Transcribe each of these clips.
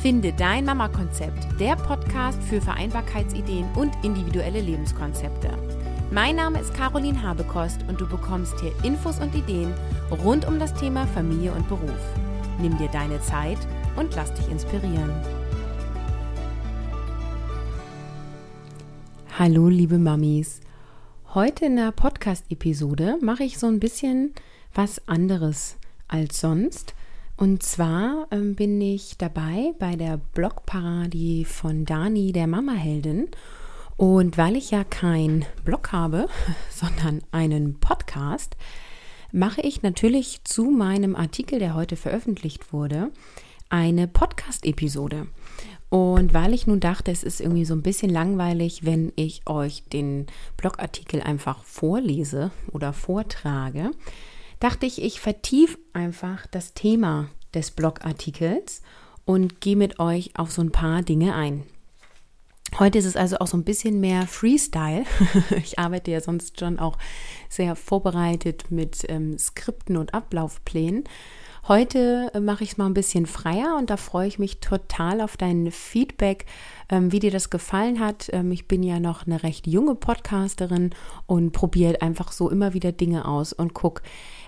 Finde dein Mama-Konzept, der Podcast für Vereinbarkeitsideen und individuelle Lebenskonzepte. Mein Name ist Caroline Habekost und du bekommst hier Infos und Ideen rund um das Thema Familie und Beruf. Nimm dir deine Zeit und lass dich inspirieren. Hallo liebe Mamis. Heute in der Podcast-Episode mache ich so ein bisschen was anderes als sonst. Und zwar ähm, bin ich dabei bei der Blogparadie von Dani, der Mama-Heldin. Und weil ich ja kein Blog habe, sondern einen Podcast, mache ich natürlich zu meinem Artikel, der heute veröffentlicht wurde, eine Podcast-Episode. Und weil ich nun dachte, es ist irgendwie so ein bisschen langweilig, wenn ich euch den Blogartikel einfach vorlese oder vortrage, dachte ich, ich vertiefe einfach das Thema des Blogartikels und gehe mit euch auf so ein paar Dinge ein. Heute ist es also auch so ein bisschen mehr Freestyle. ich arbeite ja sonst schon auch sehr vorbereitet mit ähm, Skripten und Ablaufplänen. Heute äh, mache ich es mal ein bisschen freier und da freue ich mich total auf dein Feedback, ähm, wie dir das gefallen hat. Ähm, ich bin ja noch eine recht junge Podcasterin und probiere einfach so immer wieder Dinge aus und gucke,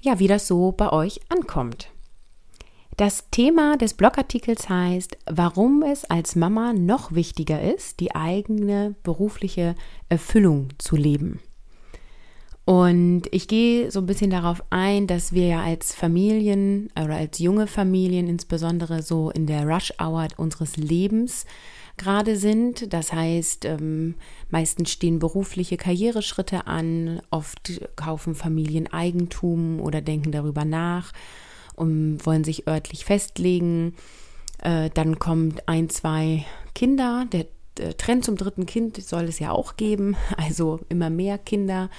ja, wie das so bei euch ankommt. Das Thema des Blogartikels heißt, warum es als Mama noch wichtiger ist, die eigene berufliche Erfüllung zu leben. Und ich gehe so ein bisschen darauf ein, dass wir ja als Familien oder als junge Familien insbesondere so in der Rush-Hour unseres Lebens gerade sind. Das heißt, ähm, meistens stehen berufliche Karriereschritte an, oft kaufen Familien Eigentum oder denken darüber nach und wollen sich örtlich festlegen. Äh, dann kommt ein, zwei Kinder. Der, der Trend zum dritten Kind soll es ja auch geben, also immer mehr Kinder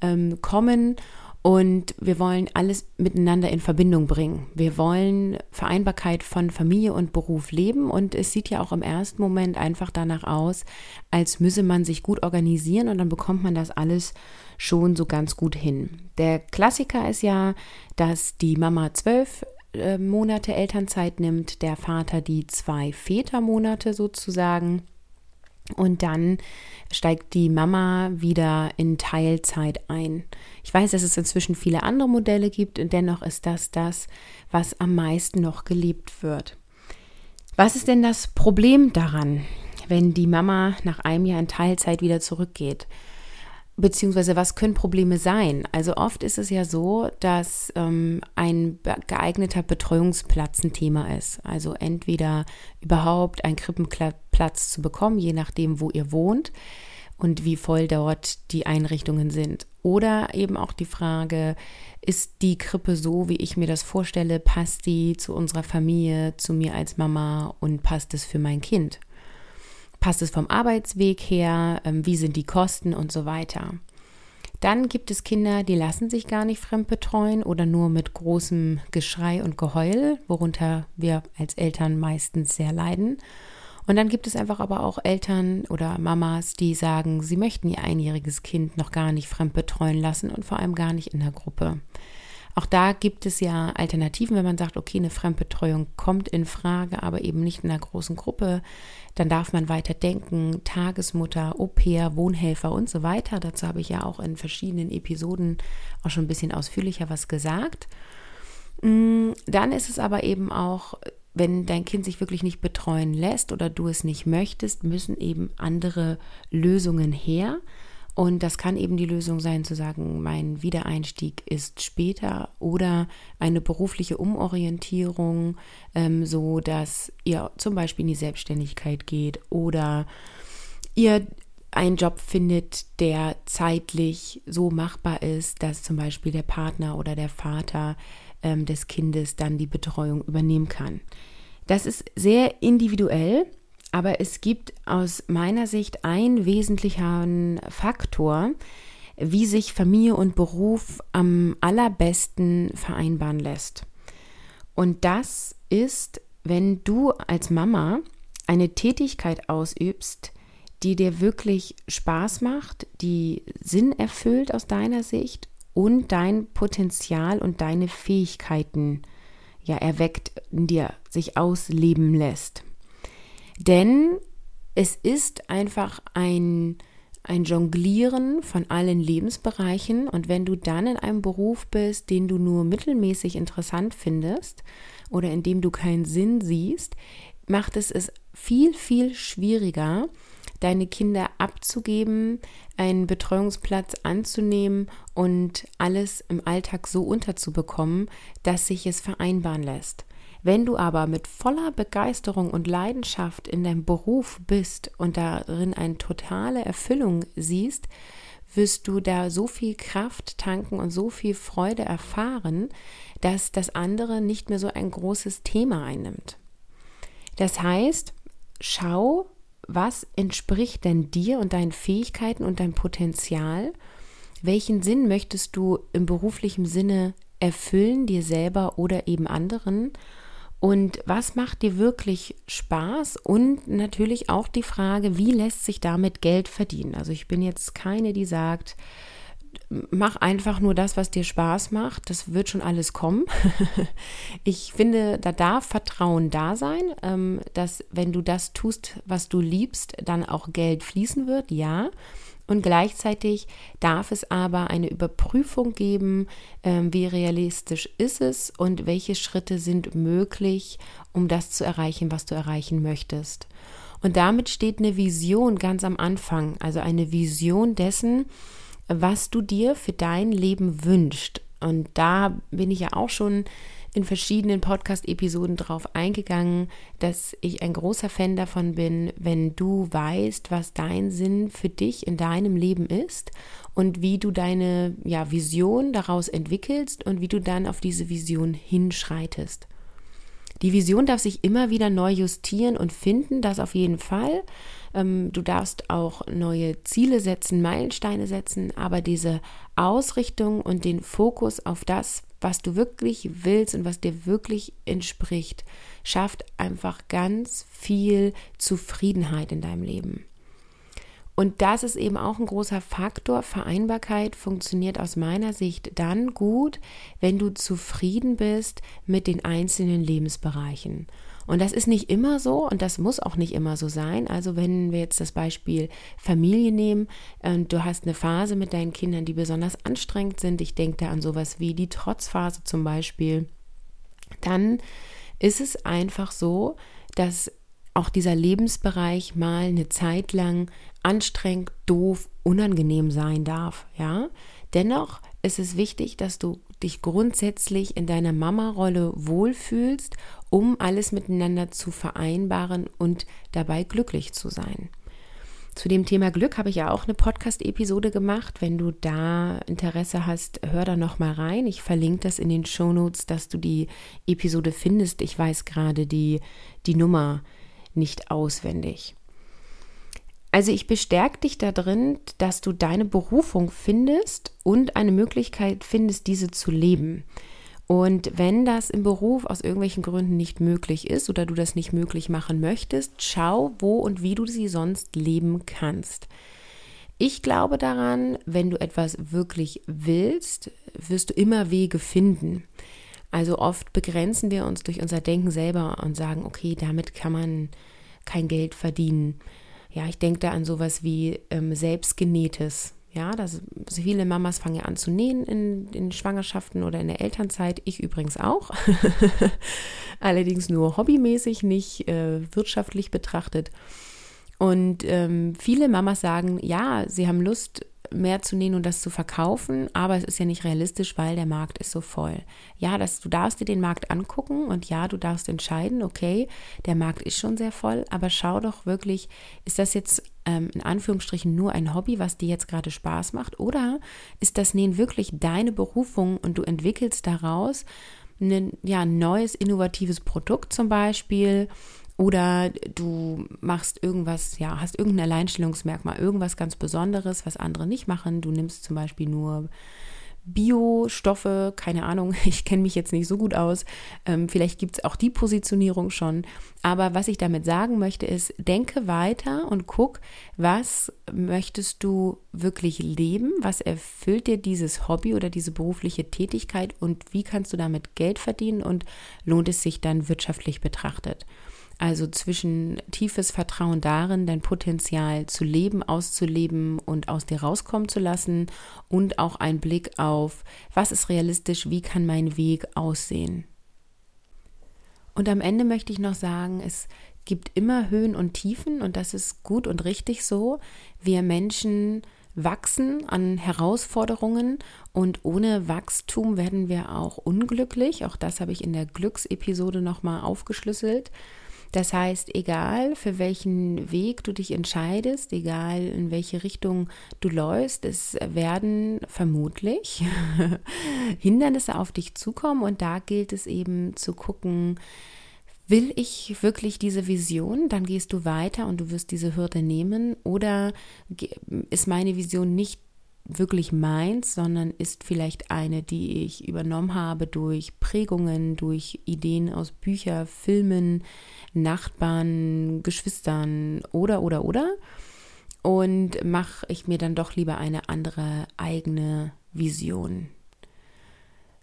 ähm, kommen und wir wollen alles miteinander in Verbindung bringen. Wir wollen Vereinbarkeit von Familie und Beruf leben und es sieht ja auch im ersten Moment einfach danach aus, als müsse man sich gut organisieren und dann bekommt man das alles schon so ganz gut hin. Der Klassiker ist ja, dass die Mama zwölf äh, Monate Elternzeit nimmt, der Vater die zwei Vätermonate sozusagen. Und dann steigt die Mama wieder in Teilzeit ein. Ich weiß, dass es inzwischen viele andere Modelle gibt und dennoch ist das das, was am meisten noch geliebt wird. Was ist denn das Problem daran, wenn die Mama nach einem Jahr in Teilzeit wieder zurückgeht? Beziehungsweise was können Probleme sein? Also oft ist es ja so, dass ähm, ein geeigneter Betreuungsplatz ein Thema ist. Also entweder überhaupt ein Krippenplatz zu bekommen, je nachdem, wo ihr wohnt und wie voll dort die Einrichtungen sind. Oder eben auch die Frage, ist die Krippe so, wie ich mir das vorstelle, passt die zu unserer Familie, zu mir als Mama und passt es für mein Kind? Passt es vom Arbeitsweg her? Ähm, wie sind die Kosten und so weiter? Dann gibt es Kinder, die lassen sich gar nicht fremd betreuen oder nur mit großem Geschrei und Geheul, worunter wir als Eltern meistens sehr leiden. Und dann gibt es einfach aber auch Eltern oder Mamas, die sagen, sie möchten ihr einjähriges Kind noch gar nicht fremd betreuen lassen und vor allem gar nicht in der Gruppe. Auch da gibt es ja Alternativen, wenn man sagt, okay, eine Fremdbetreuung kommt in Frage, aber eben nicht in einer großen Gruppe. Dann darf man weiter denken, Tagesmutter, Au-pair, Wohnhelfer und so weiter. Dazu habe ich ja auch in verschiedenen Episoden auch schon ein bisschen ausführlicher was gesagt. Mm, dann ist es aber eben auch, wenn dein Kind sich wirklich nicht betreuen lässt oder du es nicht möchtest, müssen eben andere Lösungen her. Und das kann eben die Lösung sein, zu sagen, mein Wiedereinstieg ist später oder eine berufliche Umorientierung, ähm, so dass ihr zum Beispiel in die Selbstständigkeit geht oder ihr einen Job findet, der zeitlich so machbar ist, dass zum Beispiel der Partner oder der Vater ähm, des Kindes dann die Betreuung übernehmen kann. Das ist sehr individuell aber es gibt aus meiner Sicht einen wesentlichen Faktor, wie sich Familie und Beruf am allerbesten vereinbaren lässt. Und das ist, wenn du als Mama eine Tätigkeit ausübst, die dir wirklich Spaß macht, die Sinn erfüllt aus deiner Sicht und dein Potenzial und deine Fähigkeiten ja erweckt in dir sich ausleben lässt. Denn es ist einfach ein, ein Jonglieren von allen Lebensbereichen und wenn du dann in einem Beruf bist, den du nur mittelmäßig interessant findest oder in dem du keinen Sinn siehst, macht es es viel, viel schwieriger, deine Kinder abzugeben, einen Betreuungsplatz anzunehmen und alles im Alltag so unterzubekommen, dass sich es vereinbaren lässt. Wenn du aber mit voller Begeisterung und Leidenschaft in deinem Beruf bist und darin eine totale Erfüllung siehst, wirst du da so viel Kraft tanken und so viel Freude erfahren, dass das andere nicht mehr so ein großes Thema einnimmt. Das heißt, schau, was entspricht denn dir und deinen Fähigkeiten und deinem Potenzial? Welchen Sinn möchtest du im beruflichen Sinne erfüllen, dir selber oder eben anderen? Und was macht dir wirklich Spaß? Und natürlich auch die Frage, wie lässt sich damit Geld verdienen? Also ich bin jetzt keine, die sagt, mach einfach nur das, was dir Spaß macht. Das wird schon alles kommen. ich finde, da darf Vertrauen da sein, ähm, dass wenn du das tust, was du liebst, dann auch Geld fließen wird, ja. Und gleichzeitig darf es aber eine Überprüfung geben, ähm, wie realistisch ist es und welche Schritte sind möglich, um das zu erreichen, was du erreichen möchtest. Und damit steht eine Vision ganz am Anfang, also eine Vision dessen, was du dir für dein Leben wünschst. Und da bin ich ja auch schon in verschiedenen Podcast-Episoden drauf eingegangen, dass ich ein großer Fan davon bin, wenn du weißt, was dein Sinn für dich in deinem Leben ist und wie du deine ja, Vision daraus entwickelst und wie du dann auf diese Vision hinschreitest. Die Vision darf sich immer wieder neu justieren und finden, das auf jeden Fall. Ähm, du darfst auch neue Ziele setzen, Meilensteine setzen, aber diese Ausrichtung und den Fokus auf das, was du wirklich willst und was dir wirklich entspricht, schafft einfach ganz viel Zufriedenheit in deinem Leben. Und das ist eben auch ein großer Faktor. Vereinbarkeit funktioniert aus meiner Sicht dann gut, wenn du zufrieden bist mit den einzelnen Lebensbereichen. Und das ist nicht immer so und das muss auch nicht immer so sein. Also wenn wir jetzt das Beispiel Familie nehmen und du hast eine Phase mit deinen Kindern, die besonders anstrengend sind, ich denke da an sowas wie die Trotzphase zum Beispiel, dann ist es einfach so, dass auch dieser Lebensbereich mal eine Zeit lang anstrengend, doof, unangenehm sein darf, ja. Dennoch ist es wichtig, dass du dich grundsätzlich in deiner Mama-Rolle wohlfühlst, um alles miteinander zu vereinbaren und dabei glücklich zu sein. Zu dem Thema Glück habe ich ja auch eine Podcast-Episode gemacht. Wenn du da Interesse hast, hör da noch mal rein. Ich verlinke das in den Show Notes, dass du die Episode findest. Ich weiß gerade die, die Nummer nicht auswendig. Also ich bestärke dich darin, dass du deine Berufung findest und eine Möglichkeit findest, diese zu leben. Und wenn das im Beruf aus irgendwelchen Gründen nicht möglich ist oder du das nicht möglich machen möchtest, schau, wo und wie du sie sonst leben kannst. Ich glaube daran, wenn du etwas wirklich willst, wirst du immer Wege finden. Also oft begrenzen wir uns durch unser Denken selber und sagen, okay, damit kann man kein Geld verdienen. Ja, ich denke da an sowas wie ähm, selbstgenähtes. Ja, das, viele Mamas fangen ja an zu nähen in, in Schwangerschaften oder in der Elternzeit. Ich übrigens auch. Allerdings nur hobbymäßig, nicht äh, wirtschaftlich betrachtet. Und ähm, viele Mamas sagen, ja, sie haben Lust, mehr zu nähen und das zu verkaufen, aber es ist ja nicht realistisch, weil der Markt ist so voll. Ja, das, du darfst dir den Markt angucken und ja, du darfst entscheiden, okay, der Markt ist schon sehr voll, aber schau doch wirklich, ist das jetzt ähm, in Anführungsstrichen nur ein Hobby, was dir jetzt gerade Spaß macht oder ist das Nähen wirklich deine Berufung und du entwickelst daraus ein ja, neues, innovatives Produkt zum Beispiel oder du machst irgendwas, ja, hast irgendein Alleinstellungsmerkmal, irgendwas ganz Besonderes, was andere nicht machen. Du nimmst zum Beispiel nur Biostoffe, keine Ahnung, ich kenne mich jetzt nicht so gut aus. Ähm, vielleicht gibt es auch die Positionierung schon. Aber was ich damit sagen möchte, ist, denke weiter und guck, was möchtest du wirklich leben? Was erfüllt dir dieses Hobby oder diese berufliche Tätigkeit und wie kannst du damit Geld verdienen und lohnt es sich dann wirtschaftlich betrachtet? Also zwischen tiefes Vertrauen darin, dein Potenzial zu leben, auszuleben und aus dir rauskommen zu lassen und auch ein Blick auf, was ist realistisch, wie kann mein Weg aussehen. Und am Ende möchte ich noch sagen, es gibt immer Höhen und Tiefen und das ist gut und richtig so. Wir Menschen wachsen an Herausforderungen und ohne Wachstum werden wir auch unglücklich. Auch das habe ich in der Glücksepisode nochmal aufgeschlüsselt. Das heißt, egal für welchen Weg du dich entscheidest, egal in welche Richtung du läufst, es werden vermutlich Hindernisse auf dich zukommen und da gilt es eben zu gucken, Will ich wirklich diese Vision? Dann gehst du weiter und du wirst diese Hürde nehmen. Oder ist meine Vision nicht wirklich meins, sondern ist vielleicht eine, die ich übernommen habe durch Prägungen, durch Ideen aus Büchern, Filmen, Nachbarn, Geschwistern oder oder oder. Und mache ich mir dann doch lieber eine andere eigene Vision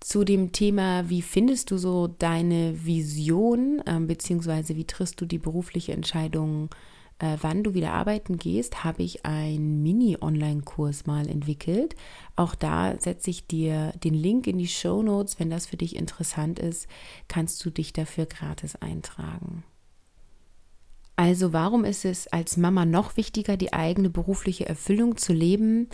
zu dem Thema, wie findest du so deine Vision, äh, beziehungsweise wie triffst du die berufliche Entscheidung, äh, wann du wieder arbeiten gehst, habe ich einen Mini-Online-Kurs mal entwickelt. Auch da setze ich dir den Link in die Show Notes. Wenn das für dich interessant ist, kannst du dich dafür gratis eintragen. Also warum ist es als Mama noch wichtiger, die eigene berufliche Erfüllung zu leben?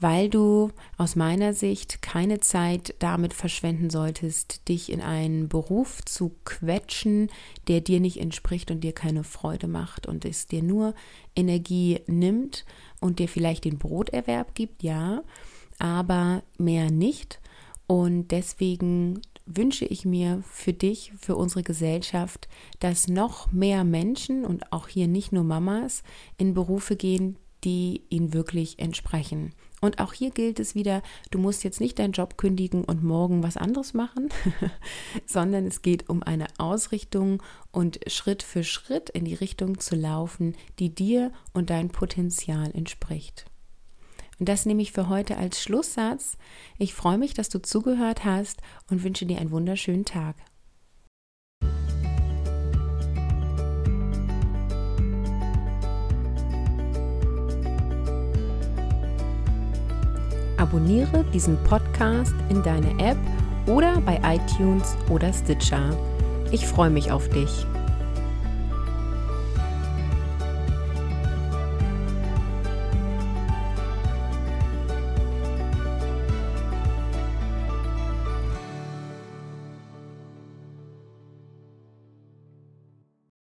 Weil du aus meiner Sicht keine Zeit damit verschwenden solltest, dich in einen Beruf zu quetschen, der dir nicht entspricht und dir keine Freude macht und es dir nur Energie nimmt und dir vielleicht den Broterwerb gibt, ja, aber mehr nicht. Und deswegen wünsche ich mir für dich, für unsere Gesellschaft, dass noch mehr Menschen und auch hier nicht nur Mamas in Berufe gehen, die ihnen wirklich entsprechen. Und auch hier gilt es wieder, du musst jetzt nicht deinen Job kündigen und morgen was anderes machen, sondern es geht um eine Ausrichtung und Schritt für Schritt in die Richtung zu laufen, die dir und dein Potenzial entspricht. Und das nehme ich für heute als Schlusssatz. Ich freue mich, dass du zugehört hast und wünsche dir einen wunderschönen Tag. Abonniere diesen Podcast in deine App oder bei iTunes oder Stitcher. Ich freue mich auf dich.